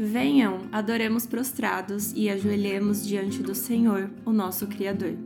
Venham, adoremos prostrados e ajoelhemos diante do Senhor, o nosso Criador.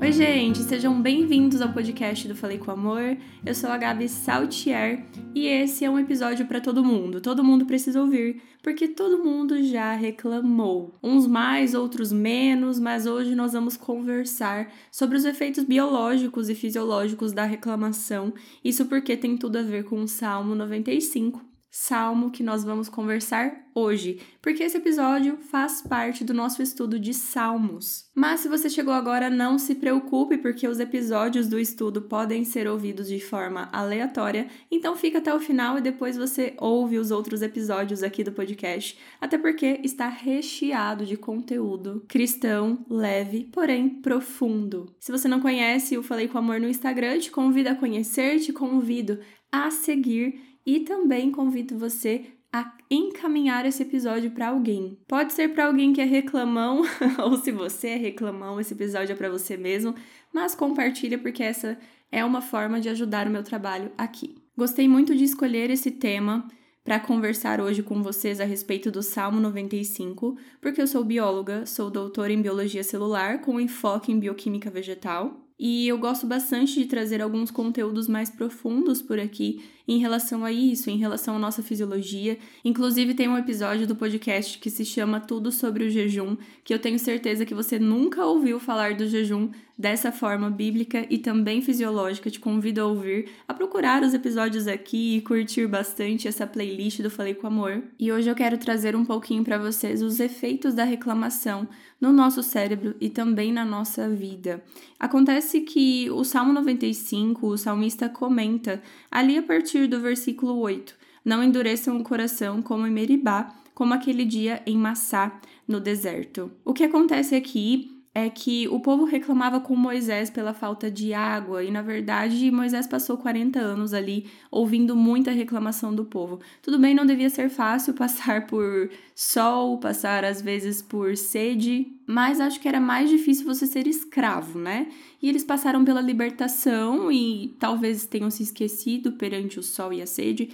Oi, gente, sejam bem-vindos ao podcast do Falei com Amor. Eu sou a Gabi Saltier e esse é um episódio para todo mundo. Todo mundo precisa ouvir, porque todo mundo já reclamou. Uns mais, outros menos, mas hoje nós vamos conversar sobre os efeitos biológicos e fisiológicos da reclamação. Isso porque tem tudo a ver com o Salmo 95, salmo que nós vamos conversar hoje, porque esse episódio faz parte do nosso estudo de salmos. Mas se você chegou agora, não se preocupe, porque os episódios do estudo podem ser ouvidos de forma aleatória, então fica até o final e depois você ouve os outros episódios aqui do podcast, até porque está recheado de conteúdo cristão, leve, porém profundo. Se você não conhece o Falei com Amor no Instagram, te convido a conhecer, te convido a seguir e também convido você a encaminhar esse episódio para alguém. Pode ser para alguém que é reclamão, ou se você é reclamão, esse episódio é para você mesmo, mas compartilha porque essa é uma forma de ajudar o meu trabalho aqui. Gostei muito de escolher esse tema para conversar hoje com vocês a respeito do Salmo 95, porque eu sou bióloga, sou doutora em biologia celular com enfoque em bioquímica vegetal e eu gosto bastante de trazer alguns conteúdos mais profundos por aqui em relação a isso, em relação à nossa fisiologia. Inclusive, tem um episódio do podcast que se chama Tudo sobre o Jejum, que eu tenho certeza que você nunca ouviu falar do jejum dessa forma bíblica e também fisiológica. Te convido a ouvir, a procurar os episódios aqui e curtir bastante essa playlist do Falei com Amor. E hoje eu quero trazer um pouquinho para vocês os efeitos da reclamação no nosso cérebro e também na nossa vida. Acontece que o Salmo 95, o salmista comenta ali a partir do versículo 8: Não endureçam o coração como em Meribá, como aquele dia em Massá, no deserto. O que acontece aqui é que o povo reclamava com Moisés pela falta de água, e na verdade Moisés passou 40 anos ali ouvindo muita reclamação do povo. Tudo bem, não devia ser fácil passar por sol, passar às vezes por sede, mas acho que era mais difícil você ser escravo, né? E eles passaram pela libertação e talvez tenham se esquecido perante o sol e a sede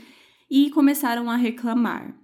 e começaram a reclamar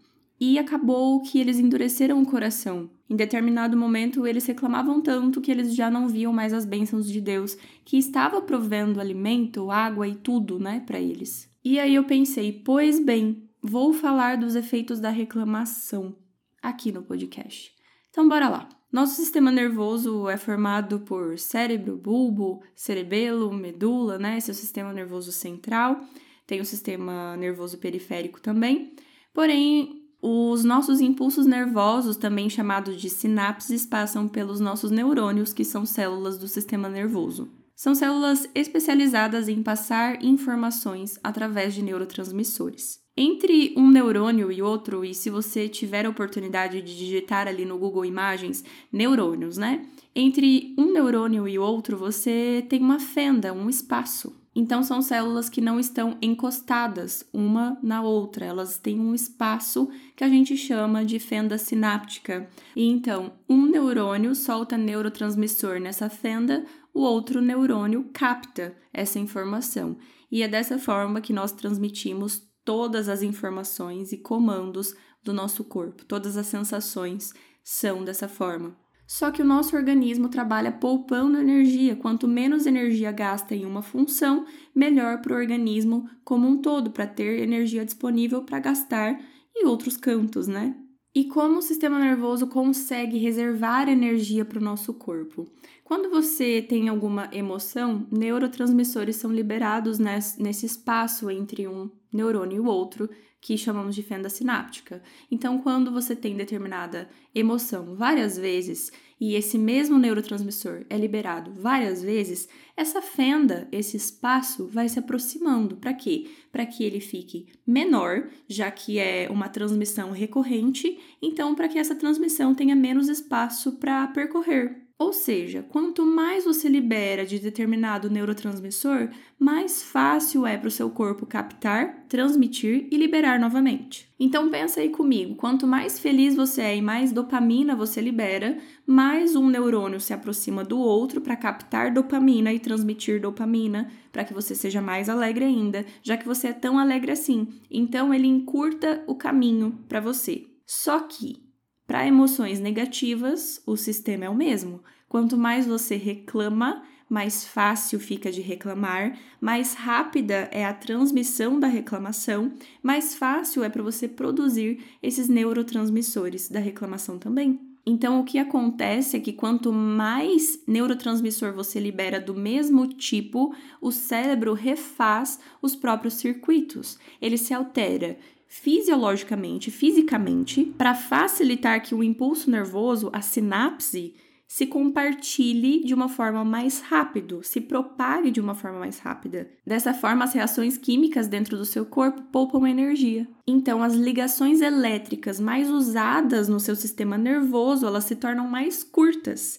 e acabou que eles endureceram o coração. Em determinado momento, eles reclamavam tanto que eles já não viam mais as bênçãos de Deus, que estava provendo alimento, água e tudo, né, para eles. E aí eu pensei, pois bem, vou falar dos efeitos da reclamação aqui no podcast. Então bora lá. Nosso sistema nervoso é formado por cérebro, bulbo, cerebelo, medula, né? Esse é o sistema nervoso central. Tem o sistema nervoso periférico também. Porém, os nossos impulsos nervosos, também chamados de sinapses, passam pelos nossos neurônios, que são células do sistema nervoso. São células especializadas em passar informações através de neurotransmissores. Entre um neurônio e outro, e se você tiver a oportunidade de digitar ali no Google Imagens neurônios, né? Entre um neurônio e outro, você tem uma fenda, um espaço. Então, são células que não estão encostadas uma na outra, elas têm um espaço que a gente chama de fenda sináptica. E então, um neurônio solta neurotransmissor nessa fenda, o outro neurônio capta essa informação. E é dessa forma que nós transmitimos todas as informações e comandos do nosso corpo, todas as sensações são dessa forma. Só que o nosso organismo trabalha poupando energia. Quanto menos energia gasta em uma função, melhor para o organismo como um todo, para ter energia disponível para gastar em outros cantos, né? E como o sistema nervoso consegue reservar energia para o nosso corpo? Quando você tem alguma emoção, neurotransmissores são liberados nesse espaço entre um neurônio e o outro, que chamamos de fenda sináptica. Então, quando você tem determinada emoção várias vezes e esse mesmo neurotransmissor é liberado várias vezes, essa fenda, esse espaço vai se aproximando. Para quê? Para que ele fique menor, já que é uma transmissão recorrente, então para que essa transmissão tenha menos espaço para percorrer. Ou seja, quanto mais você libera de determinado neurotransmissor, mais fácil é para o seu corpo captar, transmitir e liberar novamente. Então pensa aí comigo, quanto mais feliz você é e mais dopamina você libera, mais um neurônio se aproxima do outro para captar dopamina e transmitir dopamina, para que você seja mais alegre ainda, já que você é tão alegre assim. Então ele encurta o caminho para você. Só que para emoções negativas, o sistema é o mesmo. Quanto mais você reclama, mais fácil fica de reclamar, mais rápida é a transmissão da reclamação, mais fácil é para você produzir esses neurotransmissores da reclamação também. Então, o que acontece é que quanto mais neurotransmissor você libera do mesmo tipo, o cérebro refaz os próprios circuitos. Ele se altera fisiologicamente, fisicamente, para facilitar que o impulso nervoso, a sinapse, se compartilhe de uma forma mais rápido, se propague de uma forma mais rápida. Dessa forma, as reações químicas dentro do seu corpo poupam energia. Então, as ligações elétricas mais usadas no seu sistema nervoso, elas se tornam mais curtas.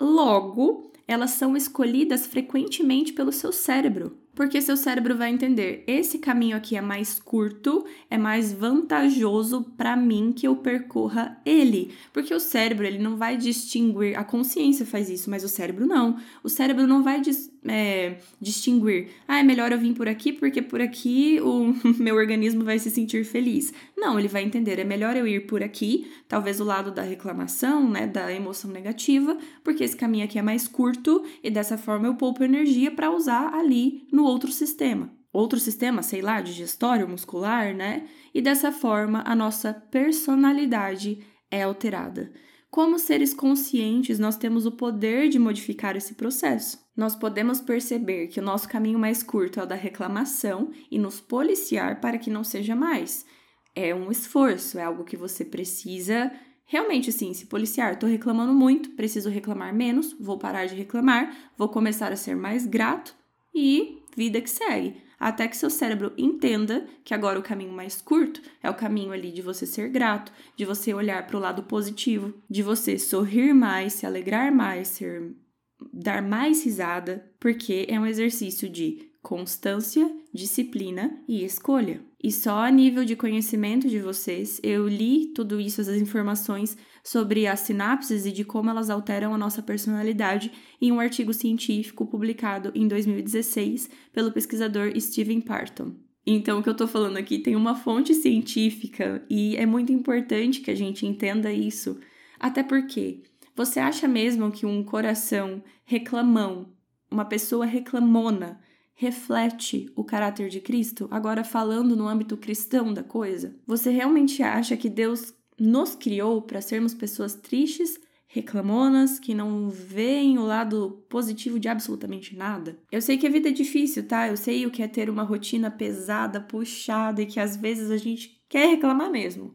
Logo, elas são escolhidas frequentemente pelo seu cérebro. Porque seu cérebro vai entender, esse caminho aqui é mais curto, é mais vantajoso para mim que eu percorra ele. Porque o cérebro, ele não vai distinguir, a consciência faz isso, mas o cérebro não. O cérebro não vai dis, é, distinguir, ah, é melhor eu vir por aqui porque por aqui o meu organismo vai se sentir feliz. Não, ele vai entender, é melhor eu ir por aqui, talvez o lado da reclamação, né, da emoção negativa, porque esse caminho aqui é mais curto e dessa forma eu poupo energia para usar ali no outro sistema. Outro sistema, sei lá, digestório, muscular, né? E dessa forma a nossa personalidade é alterada. Como seres conscientes, nós temos o poder de modificar esse processo. Nós podemos perceber que o nosso caminho mais curto é o da reclamação e nos policiar para que não seja mais. É um esforço, é algo que você precisa realmente assim, se policiar. Tô reclamando muito, preciso reclamar menos, vou parar de reclamar, vou começar a ser mais grato e vida que segue. Até que seu cérebro entenda que agora o caminho mais curto é o caminho ali de você ser grato, de você olhar para o lado positivo, de você sorrir mais, se alegrar mais, ser dar mais risada, porque é um exercício de constância, disciplina e escolha. E só a nível de conhecimento de vocês, eu li tudo isso, essas informações sobre as sinapses e de como elas alteram a nossa personalidade em um artigo científico publicado em 2016 pelo pesquisador Stephen Parton. Então, o que eu tô falando aqui tem uma fonte científica e é muito importante que a gente entenda isso. Até porque você acha mesmo que um coração reclamão, uma pessoa reclamona, reflete o caráter de Cristo? Agora, falando no âmbito cristão da coisa, você realmente acha que Deus nos criou para sermos pessoas tristes, reclamonas, que não veem o lado positivo de absolutamente nada? Eu sei que a vida é difícil, tá? Eu sei o que é ter uma rotina pesada, puxada e que às vezes a gente quer reclamar mesmo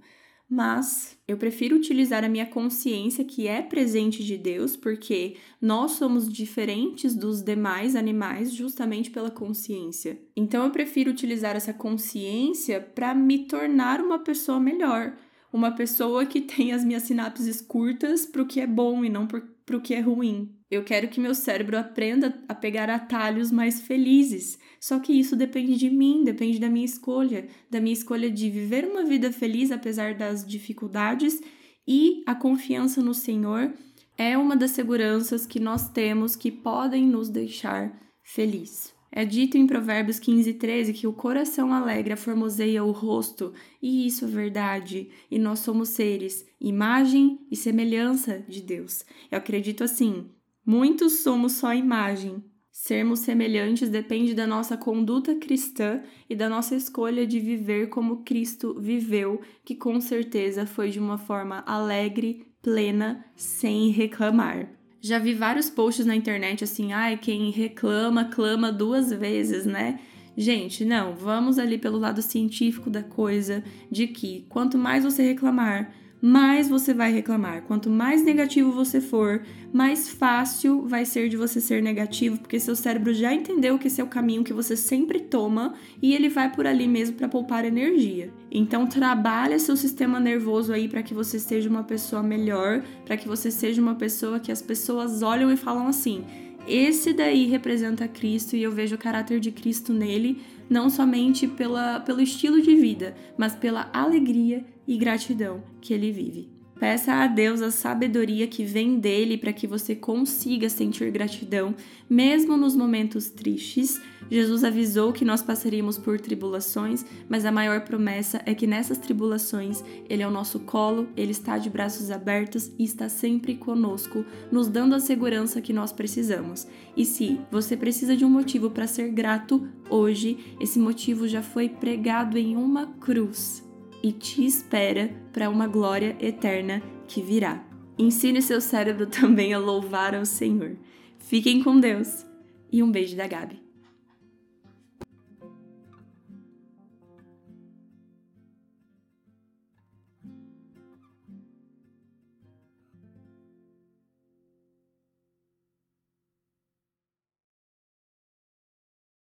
mas eu prefiro utilizar a minha consciência que é presente de Deus, porque nós somos diferentes dos demais animais justamente pela consciência. Então eu prefiro utilizar essa consciência para me tornar uma pessoa melhor, uma pessoa que tem as minhas sinapses curtas para o que é bom e não para o que é ruim. Eu quero que meu cérebro aprenda a pegar atalhos mais felizes. Só que isso depende de mim, depende da minha escolha, da minha escolha de viver uma vida feliz apesar das dificuldades e a confiança no Senhor é uma das seguranças que nós temos que podem nos deixar feliz. É dito em Provérbios 15, 13 que o coração alegre formoseia o rosto, e isso é verdade, e nós somos seres, imagem e semelhança de Deus. Eu acredito assim, muitos somos só imagem. Sermos semelhantes depende da nossa conduta cristã e da nossa escolha de viver como Cristo viveu, que com certeza foi de uma forma alegre, plena, sem reclamar. Já vi vários posts na internet assim, ai, quem reclama, clama duas vezes, né? Gente, não, vamos ali pelo lado científico da coisa, de que quanto mais você reclamar, mais você vai reclamar. Quanto mais negativo você for, mais fácil vai ser de você ser negativo, porque seu cérebro já entendeu que esse é o caminho que você sempre toma e ele vai por ali mesmo para poupar energia. Então trabalha seu sistema nervoso aí para que você seja uma pessoa melhor, para que você seja uma pessoa que as pessoas olham e falam assim: esse daí representa Cristo e eu vejo o caráter de Cristo nele, não somente pela, pelo estilo de vida, mas pela alegria e gratidão que ele vive. Peça a Deus a sabedoria que vem dele para que você consiga sentir gratidão, mesmo nos momentos tristes. Jesus avisou que nós passaríamos por tribulações, mas a maior promessa é que nessas tribulações ele é o nosso colo, ele está de braços abertos e está sempre conosco, nos dando a segurança que nós precisamos. E se você precisa de um motivo para ser grato hoje, esse motivo já foi pregado em uma cruz e te espera para uma glória eterna que virá. Ensine seu cérebro também a louvar ao Senhor. Fiquem com Deus e um beijo da Gabi.